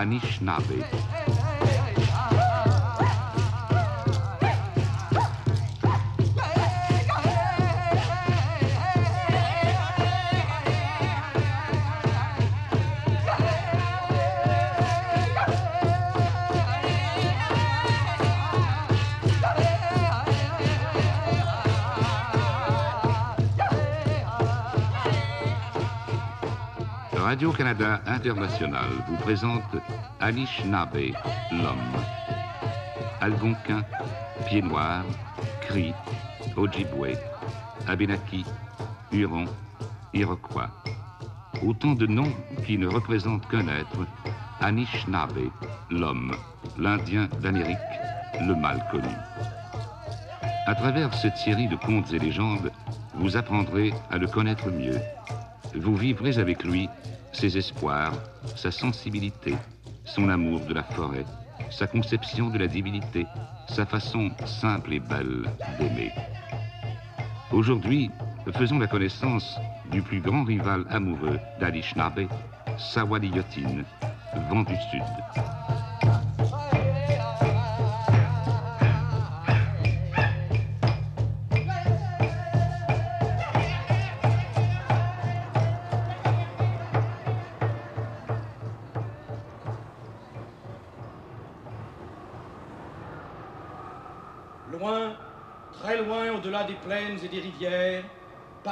Anishinaabe. Radio-Canada International vous présente Anishinaabe, l'homme. Algonquin, Pied Noir, Cri, Ojibwe, Abenaki, Huron, Iroquois. Autant de noms qui ne représentent qu'un être, Anishinaabe, l'homme, l'Indien d'Amérique, le mal connu. À travers cette série de contes et légendes, vous apprendrez à le connaître mieux. Vous vivrez avec lui ses espoirs, sa sensibilité, son amour de la forêt, sa conception de la divinité, sa façon simple et belle d'aimer. Aujourd'hui, faisons la connaissance du plus grand rival amoureux d'Anishinaabe, Sawadiyotine, vent du sud.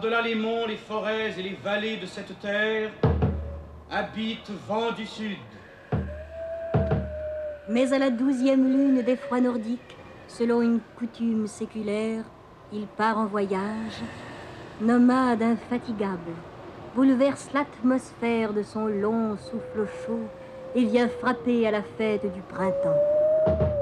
Par-delà les monts, les forêts et les vallées de cette terre, habite vent du sud. Mais à la douzième lune des froids nordiques, selon une coutume séculaire, il part en voyage, nomade infatigable, bouleverse l'atmosphère de son long souffle chaud et vient frapper à la fête du printemps.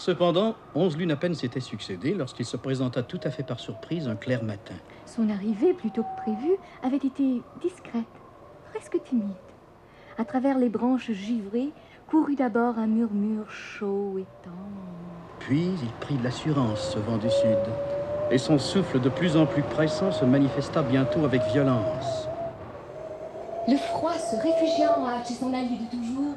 Cependant, onze lunes à peine s'étaient succédées lorsqu'il se présenta tout à fait par surprise un clair matin. Son arrivée, plutôt que prévue, avait été discrète, presque timide. À travers les branches givrées courut d'abord un murmure chaud et tendre. Puis il prit de l'assurance, ce vent du sud, et son souffle de plus en plus pressant se manifesta bientôt avec violence. Le froid se réfugiant à chez son allié de toujours.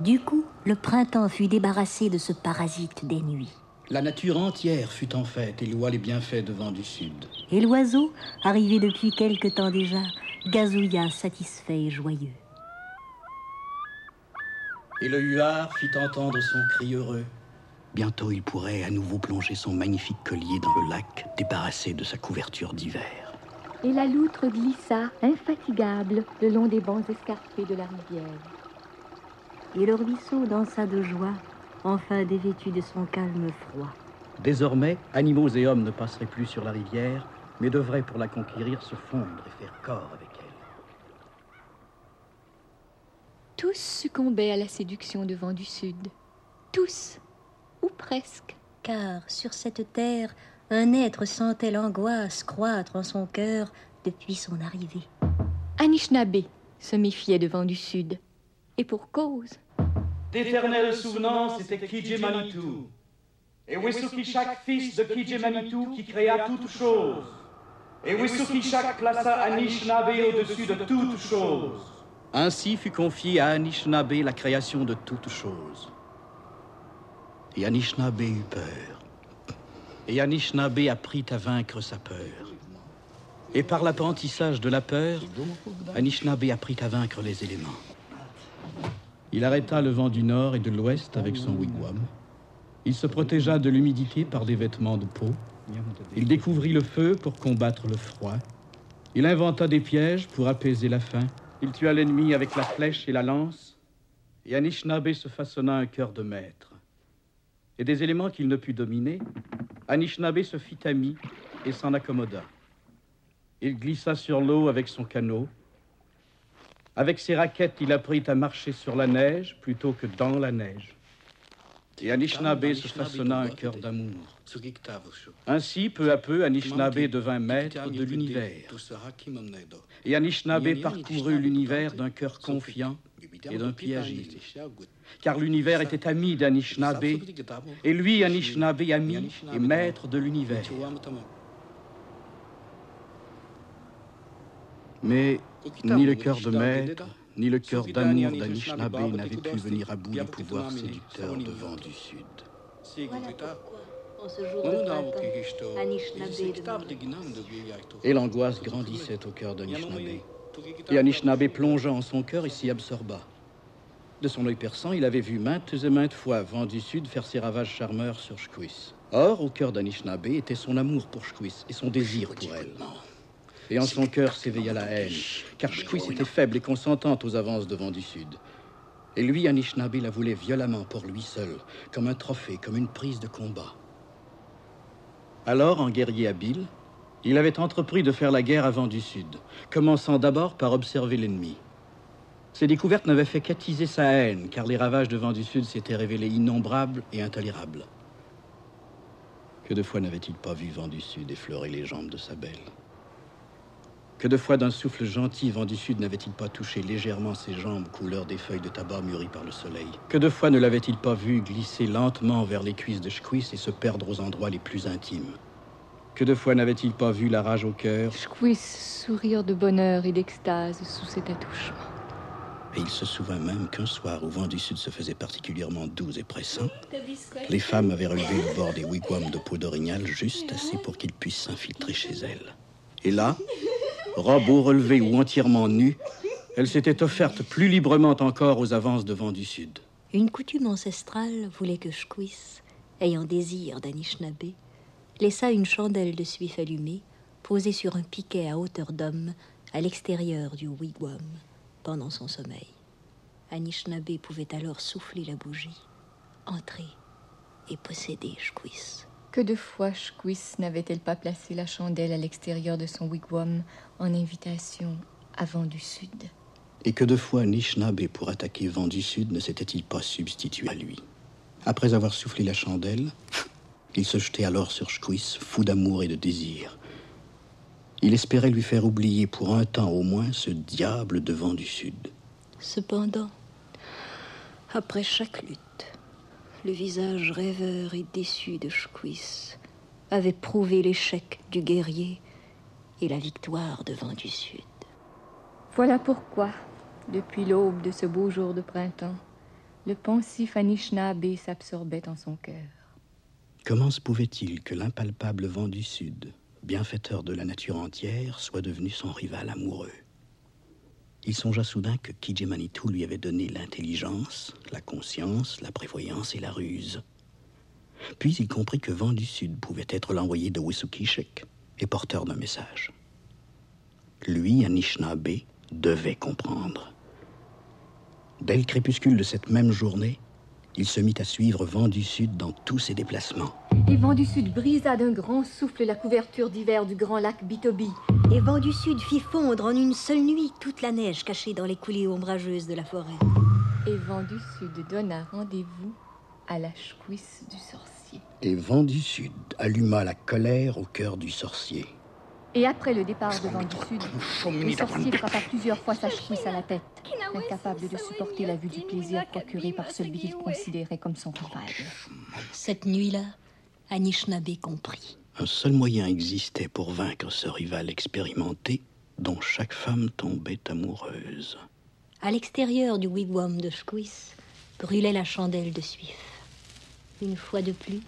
Du coup, le printemps fut débarrassé de ce parasite des nuits. La nature entière fut en fête et loua les bienfaits de vent du sud. Et l'oiseau, arrivé depuis quelque temps déjà, gazouilla satisfait et joyeux. Et le huard fit entendre son cri heureux. Bientôt il pourrait à nouveau plonger son magnifique collier dans le lac, débarrassé de sa couverture d'hiver. Et la loutre glissa, infatigable, le long des bancs escarpés de la rivière. Et le ruisseau dansa de joie, enfin dévêtu de son calme froid. Désormais, animaux et hommes ne passeraient plus sur la rivière, mais devraient, pour la conquérir, se fondre et faire corps avec elle. Tous succombaient à la séduction de vent du sud. Tous, ou presque. Car sur cette terre, un être sentait l'angoisse croître en son cœur depuis son arrivée. Anishinaabe se méfiait de vent du sud. Et pour cause. D'éternelle souvenance était Kije Manitou. Et Wissukishak, fils de Manitou, qui créa toutes choses? Et Wissukishak plaça Anishinaabe au-dessus de toutes choses? Ainsi fut confiée à Anishinaabe la création de toutes choses. Et Anishinaabe eut peur. Et Anishinaabe apprit à vaincre sa peur. Et par l'apprentissage de la peur, Anishinaabe apprit à vaincre les éléments. Il arrêta le vent du nord et de l'ouest avec son wigwam. Il se protégea de l'humidité par des vêtements de peau. Il découvrit le feu pour combattre le froid. Il inventa des pièges pour apaiser la faim. Il tua l'ennemi avec la flèche et la lance. Et Anishinaabe se façonna un cœur de maître. Et des éléments qu'il ne put dominer, Anishinaabe se fit ami et s'en accommoda. Il glissa sur l'eau avec son canot. Avec ses raquettes, il apprit à marcher sur la neige plutôt que dans la neige. Et Anishinaabe se façonna un cœur d'amour. Ainsi, peu à peu, Anishinaabe devint maître de l'univers. Et Anishinaabe parcourut l'univers d'un cœur confiant et d'un pied. Car l'univers était ami d'Anishinaabe, et lui, Anishinaabe, ami et maître de l'univers. Mais ni le cœur de maître, ni le cœur d'amour d'Anishinaabe n'avaient pu venir à bout du pouvoir séducteur de vent du Sud. Et l'angoisse grandissait au cœur d'Anishinaabe. Et Anishinaabe plongea en son cœur et s'y absorba. De son œil perçant, il avait vu maintes et maintes fois Vent du Sud faire ses ravages charmeurs sur Shquis. Or, au cœur d'Anishinaabe était son amour pour Shquis et son désir pour elle. Et en son cœur s'éveilla la haine, car Shquis était faible et consentante aux avances de Vent du Sud. Et lui, Anishinaabe, la voulait violemment pour lui seul, comme un trophée, comme une prise de combat. Alors, en guerrier habile, il avait entrepris de faire la guerre à Vent du Sud, commençant d'abord par observer l'ennemi. Ces découvertes n'avaient fait qu'attiser sa haine, car les ravages de Vent du Sud s'étaient révélés innombrables et intolérables. Que de fois n'avait-il pas vu Vent du Sud effleurer les jambes de sa belle? Que de fois d'un souffle gentil vent du sud n'avait-il pas touché légèrement ses jambes couleur des feuilles de tabac mûries par le soleil? Que de fois ne l'avait-il pas vu glisser lentement vers les cuisses de Shquis et se perdre aux endroits les plus intimes? Que de fois n'avait-il pas vu la rage au cœur? Shquis sourire de bonheur et d'extase sous cet attouchement. Et il se souvint même qu'un soir où vent du sud se faisait particulièrement doux et pressant, les femmes avaient relevé le bord des wigwams de peau d'orignal juste assez pour qu'il puisse s'infiltrer chez elles. Et là, robe au relevé ou entièrement nue, elle s'était offerte plus librement encore aux avances de vent du sud. Une coutume ancestrale voulait que Shquis, ayant désir d'Anishinaabe, laissa une chandelle de suif allumée, posée sur un piquet à hauteur d'homme, à l'extérieur du wigwam, pendant son sommeil. Anishinaabe pouvait alors souffler la bougie, entrer et posséder Shquis. Que de fois Shquis n'avait-elle pas placé la chandelle à l'extérieur de son wigwam en invitation à Vent du Sud Et que de fois Nishnabé, pour attaquer Vent du Sud, ne s'était-il pas substitué à lui? Après avoir soufflé la chandelle, il se jetait alors sur Shquis, fou d'amour et de désir. Il espérait lui faire oublier pour un temps au moins ce diable de Vent du Sud. Cependant, après chaque lutte, le visage rêveur et déçu de Shquis avait prouvé l'échec du guerrier et la victoire de Vent du Sud. Voilà pourquoi, depuis l'aube de ce beau jour de printemps, le pensif Anishinaabe s'absorbait en son cœur. Comment se pouvait-il que l'impalpable vent du Sud, bienfaiteur de la nature entière, soit devenu son rival amoureux? Il songea soudain que Kijimanitou lui avait donné l'intelligence, la conscience, la prévoyance et la ruse. Puis il comprit que Vent du Sud pouvait être l'envoyé de Wisukishek et porteur d'un message. Lui, Anishinaabe, devait comprendre. Dès le crépuscule de cette même journée, il se mit à suivre Vent du Sud dans tous ses déplacements. Et Vent du Sud brisa d'un grand souffle la couverture d'hiver du grand lac Bitobi. Et Vent du Sud fit fondre en une seule nuit toute la neige cachée dans les coulées ombrageuses de la forêt. Et Vent du Sud donna rendez-vous à la chouisse du sorcier. Et Vent du Sud alluma la colère au cœur du sorcier. Et après le départ de Vent du Sud, le sorcier frappa plusieurs fois sa chouisse à la tête, incapable de supporter la vue du plaisir procuré par celui qu'il considérait comme son rival. Cette nuit-là, Anishinaabe comprit. Un seul moyen existait pour vaincre ce rival expérimenté dont chaque femme tombait amoureuse. À l'extérieur du wigwam de Shquis brûlait la chandelle de suif. Une fois de plus,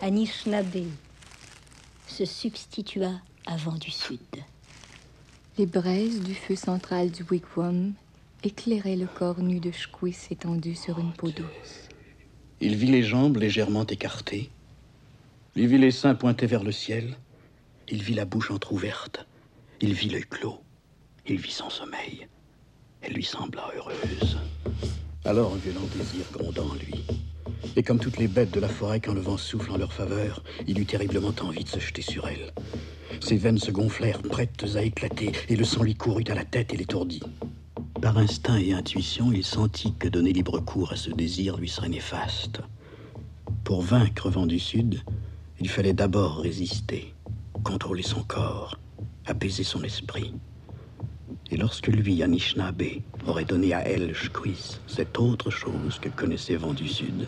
Anishinaabe se substitua à Vent du Sud. Les braises du feu central du wigwam éclairaient le corps nu de Shquis étendu sur une peau douce. Il vit les jambes légèrement écartées. Il vit les seins pointés vers le ciel. Il vit la bouche entr'ouverte. Il vit l'œil clos. Il vit son sommeil. Elle lui sembla heureuse. Alors un violent désir gronda en lui. Et comme toutes les bêtes de la forêt quand le vent souffle en leur faveur, il eut terriblement envie de se jeter sur elle. Ses veines se gonflèrent, prêtes à éclater, et le sang lui courut à la tête et l'étourdit. Par instinct et intuition, il sentit que donner libre cours à ce désir lui serait néfaste. Pour vaincre Vent du Sud, il fallait d'abord résister, contrôler son corps, apaiser son esprit. Et lorsque lui, Anishinaabe, aurait donné à Shquis, cette autre chose que connaissait Vent du Sud,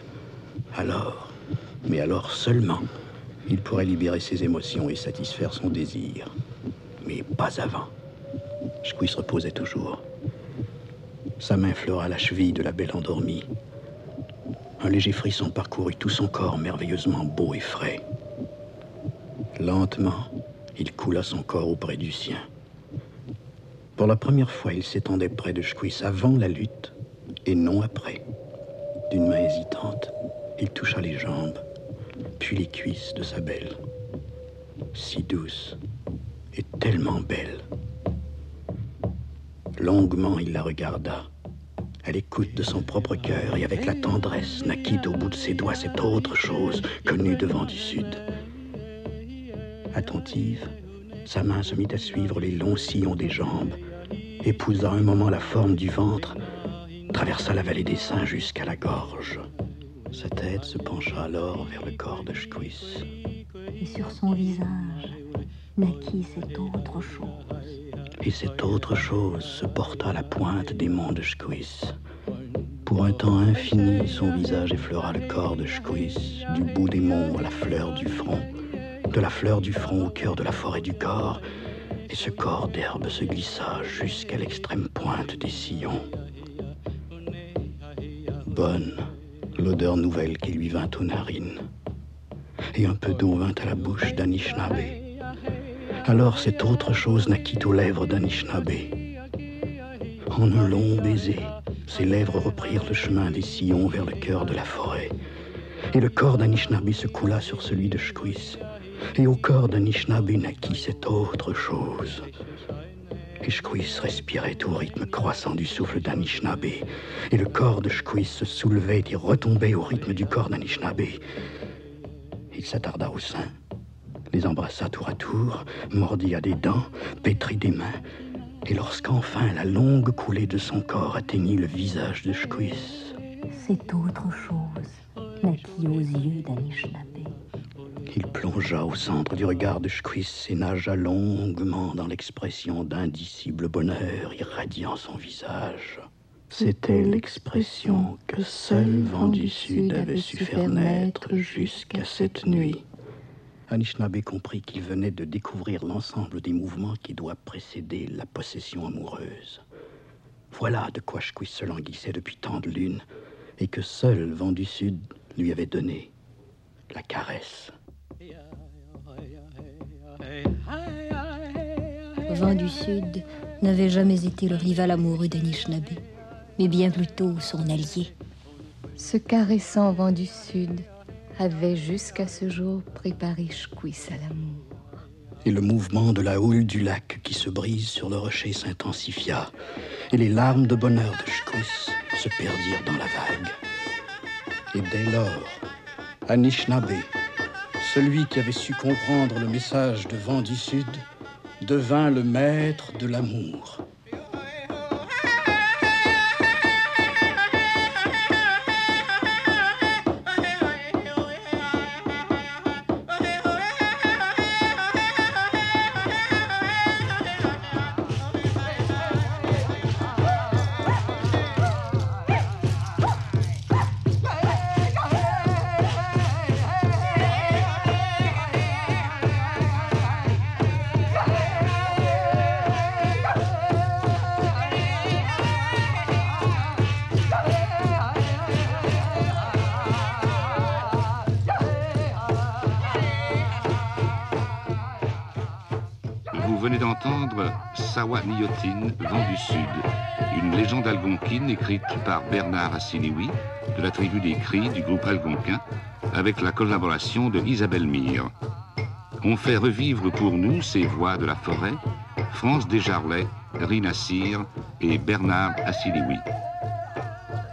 alors, mais alors seulement, il pourrait libérer ses émotions et satisfaire son désir. Mais pas avant. Shquis reposait toujours. Sa main fleura la cheville de la belle endormie. Un léger frisson parcourut tout son corps merveilleusement beau et frais. Lentement, il coula son corps auprès du sien. Pour la première fois, il s'étendait près de Shquis avant la lutte et non après. D'une main hésitante, il toucha les jambes, puis les cuisses de sa belle. Si douce et tellement belle. Longuement, il la regarda, à l'écoute de son propre cœur et avec la tendresse naquit au bout de ses doigts cette autre chose connue devant du Sud. Attentive, sa main se mit à suivre les longs sillons des jambes, épousa un moment la forme du ventre, traversa la vallée des seins jusqu'à la gorge. Sa tête se pencha alors vers le corps de Shquis. Et sur son visage naquit cette autre chose. Et cette autre chose se porta à la pointe des monts de Shquis. Pour un temps infini, son visage effleura le corps de Shquis, du bout des monts à la fleur du front, de la fleur du front au cœur de la forêt du corps, et ce corps d'herbe se glissa jusqu'à l'extrême pointe des sillons. Bonne, l'odeur nouvelle qui lui vint aux narines, et un peu d'eau vint à la bouche d'Anishinaabe. Alors cette autre chose naquit aux lèvres d'Anishinaabe. En un long baiser, ses lèvres reprirent le chemin des sillons vers le cœur de la forêt, et le corps d'Anishinaabe se coula sur celui de Shquis, et au corps d'Anishinaabe naquit cette autre chose. Shquis respirait au rythme croissant du souffle d'Anishinaabe, et le corps de Shquis se soulevait et retombait au rythme du corps d'Anishinaabe. Il s'attarda au sein, les embrassa tour à tour, mordit à des dents, pétrit des mains, et lorsqu'enfin la longue coulée de son corps atteignit le visage de Shquis, Cette autre chose naquit aux yeux d'Anishinaabe. Il plongea au centre du regard de Shquis et nagea longuement dans l'expression d'indicible bonheur irradiant son visage. C'était l'expression que seul vent du sud avait su faire naître jusqu'à cette nuit. Anishinaabe comprit qu'il venait de découvrir l'ensemble des mouvements qui doivent précéder la possession amoureuse. Voilà de quoi Shquis se languissait depuis tant de lunes et que seul vent du sud lui avait donné la caresse. Vent du Sud n'avait jamais été le rival amoureux d'Anishinaabe, mais bien plutôt son allié. Ce caressant vent du sud avait jusqu'à ce jour préparé Shquis à l'amour. Et le mouvement de la houle du lac qui se brise sur le rocher s'intensifia, et les larmes de bonheur de Shquis se perdirent dans la vague. Et dès lors, Anishinaabe, celui qui avait su comprendre le message de vent sud, devint le maître de l'amour. Niotin, Vent du Sud, une légende algonquine écrite par Bernard Assiniwi, de la tribu des Cris du groupe algonquin, avec la collaboration de Isabelle Mire. On fait revivre pour nous ces voix de la forêt, France Desjarlais, Rina Cyr et Bernard Assiniwi.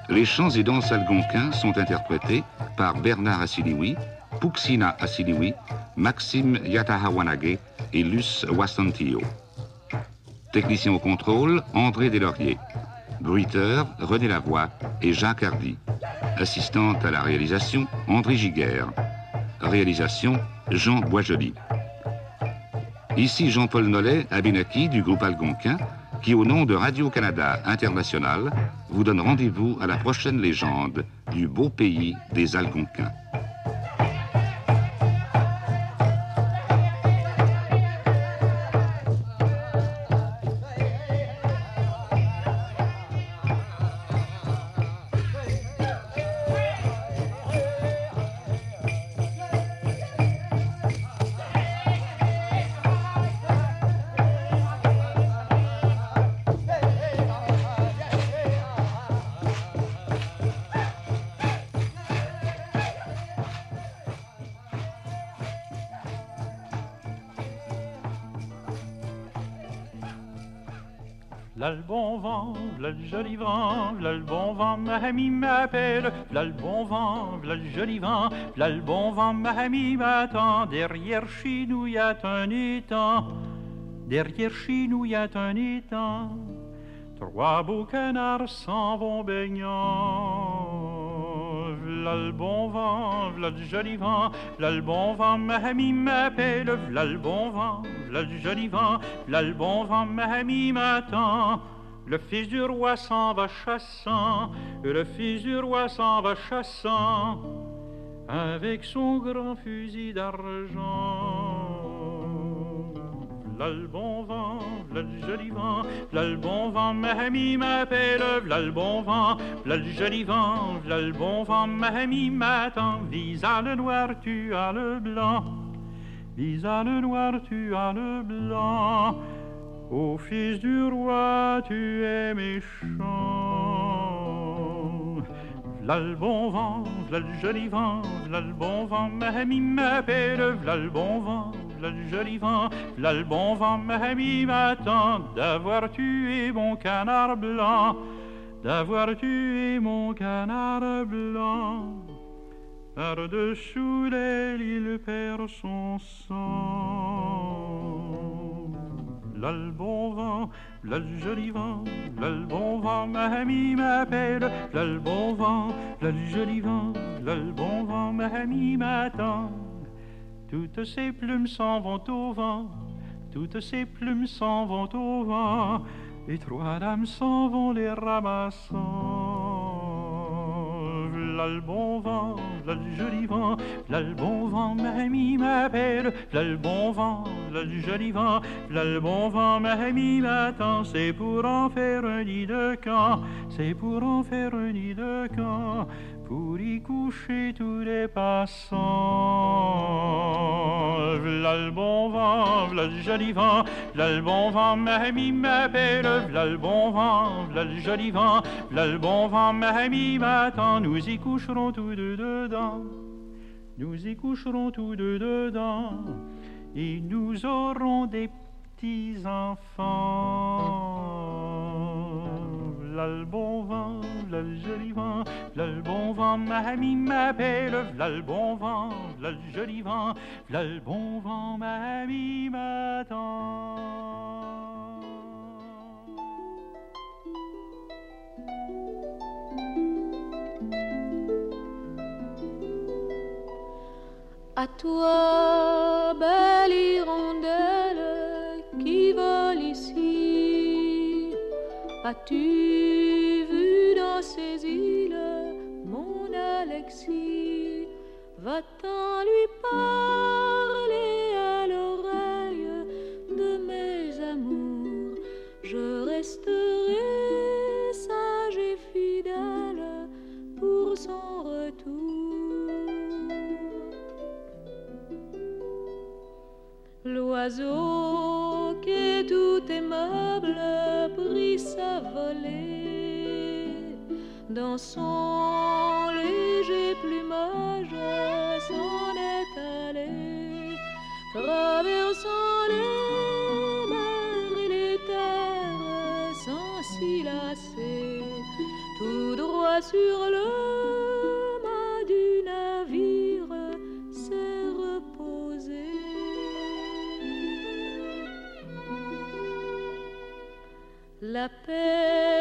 Les chants et danses algonquins sont interprétés par Bernard Assiniwi, Puxina Assiniwi, Maxime Yatahawanage et Luce Wassantillo. Technicien au contrôle, André Deslauriers. Bruiteur, René Lavoie et Jacques Hardy. Assistante à la réalisation, André Giguère. Réalisation, Jean Boisjoli. Ici Jean-Paul Nollet, Abinaki du groupe Algonquin, qui au nom de Radio-Canada International vous donne rendez-vous à la prochaine légende du beau pays des Algonquins. Joli vent, le bon vent, ma amie m'appelle, v'là le bon vent, le joli vent, v'là le bon vent, ma amie m'attend, derrière chez nous y a un étang, derrière chez nous y a un étang, trois beaux canards s'en vont baignant, v'là le bon vent, v'là le joli vent, v'là le bon vent, ma amie m'appelle, v'là le bon vent, v'là le joli vent, v'là le bon vent, ma amie m'attend, le fils du roi s'en va chassant, le fils du roi s'en va chassant, avec son grand fusil d'argent. V'là le bon vent, v'là le joli vent, v'là le bon vent, ma amie m'appelle, v'là le bon vent, v'là le joli vent, v'là le bon vent, ma amie m'attend, visa le noir, tu as le blanc, visa le noir, tu as le blanc. Ô fils du roi, tu es méchant. V'là le bon vent, v'là le joli vent, v'là le bon vent, ma amie m'appelle, v'là le bon vent, le joli vent, v'là le bon vent, ma amie m'attend d'avoir tué mon canard blanc, d'avoir tué mon canard blanc. Par-dessous l'aile, il perd son sang v'là le bon vent, v'là le joli vent, v'là le bon vent, ma amie m'appelle, le bon vent, le joli vent, le bon vent, ma amie m'attend. Toutes ces plumes s'en vont au vent, toutes ces plumes s'en vont au vent, et trois dames s'en vont les ramassant. V'là le bon vent, v'là le joli vent, v'là le bon vent, ma amie m'appelle, v'là le bon vent, v'là le joli vent, v'là le bon vent, ma amie m'attend, c'est pour en faire un nid de camp, c'est pour en faire un nid de camp pour y coucher tous les passants. V'là le bon vent, v'là le joli vent, v'là le bon vent, ma amie m'appelle, v'là le bon vent, v'là le joli vent, v'là le bon vent, m'attend, nous y coucherons tous deux dedans, nous y coucherons tous deux dedans, et nous aurons des petits enfants v'là le bon vent, v'là le joli vent, v'là le bon vent, ma amie m'appelle, v'là le bon vent, v'là le joli vent, v'là le bon vent, ma amie m'attend. À toi, belle hirondelle qui vole ici, As-tu L'oiseau qui tout aimable prit sa volée. Dans son léger plumage s'en est allé. Traversant les mers et les terres sans s'y lasser. Tout droit sur le La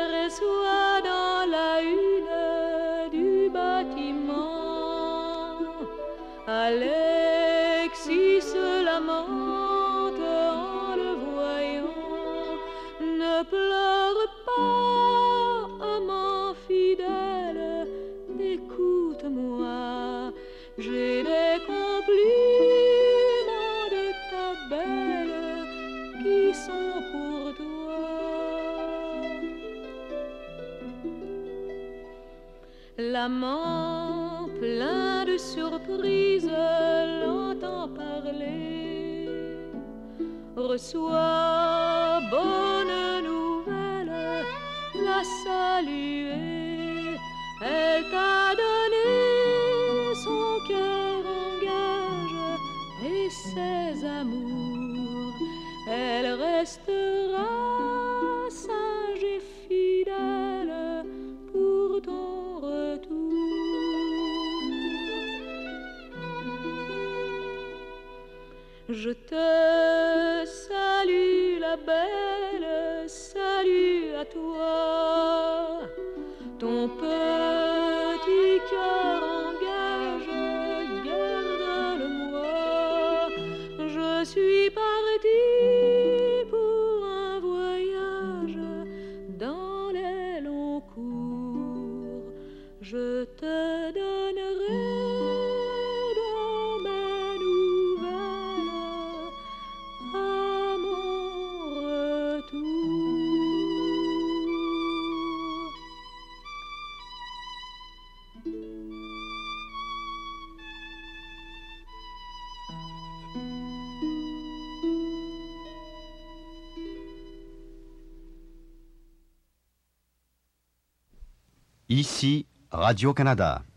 suis partie Ici, Radio-Canada.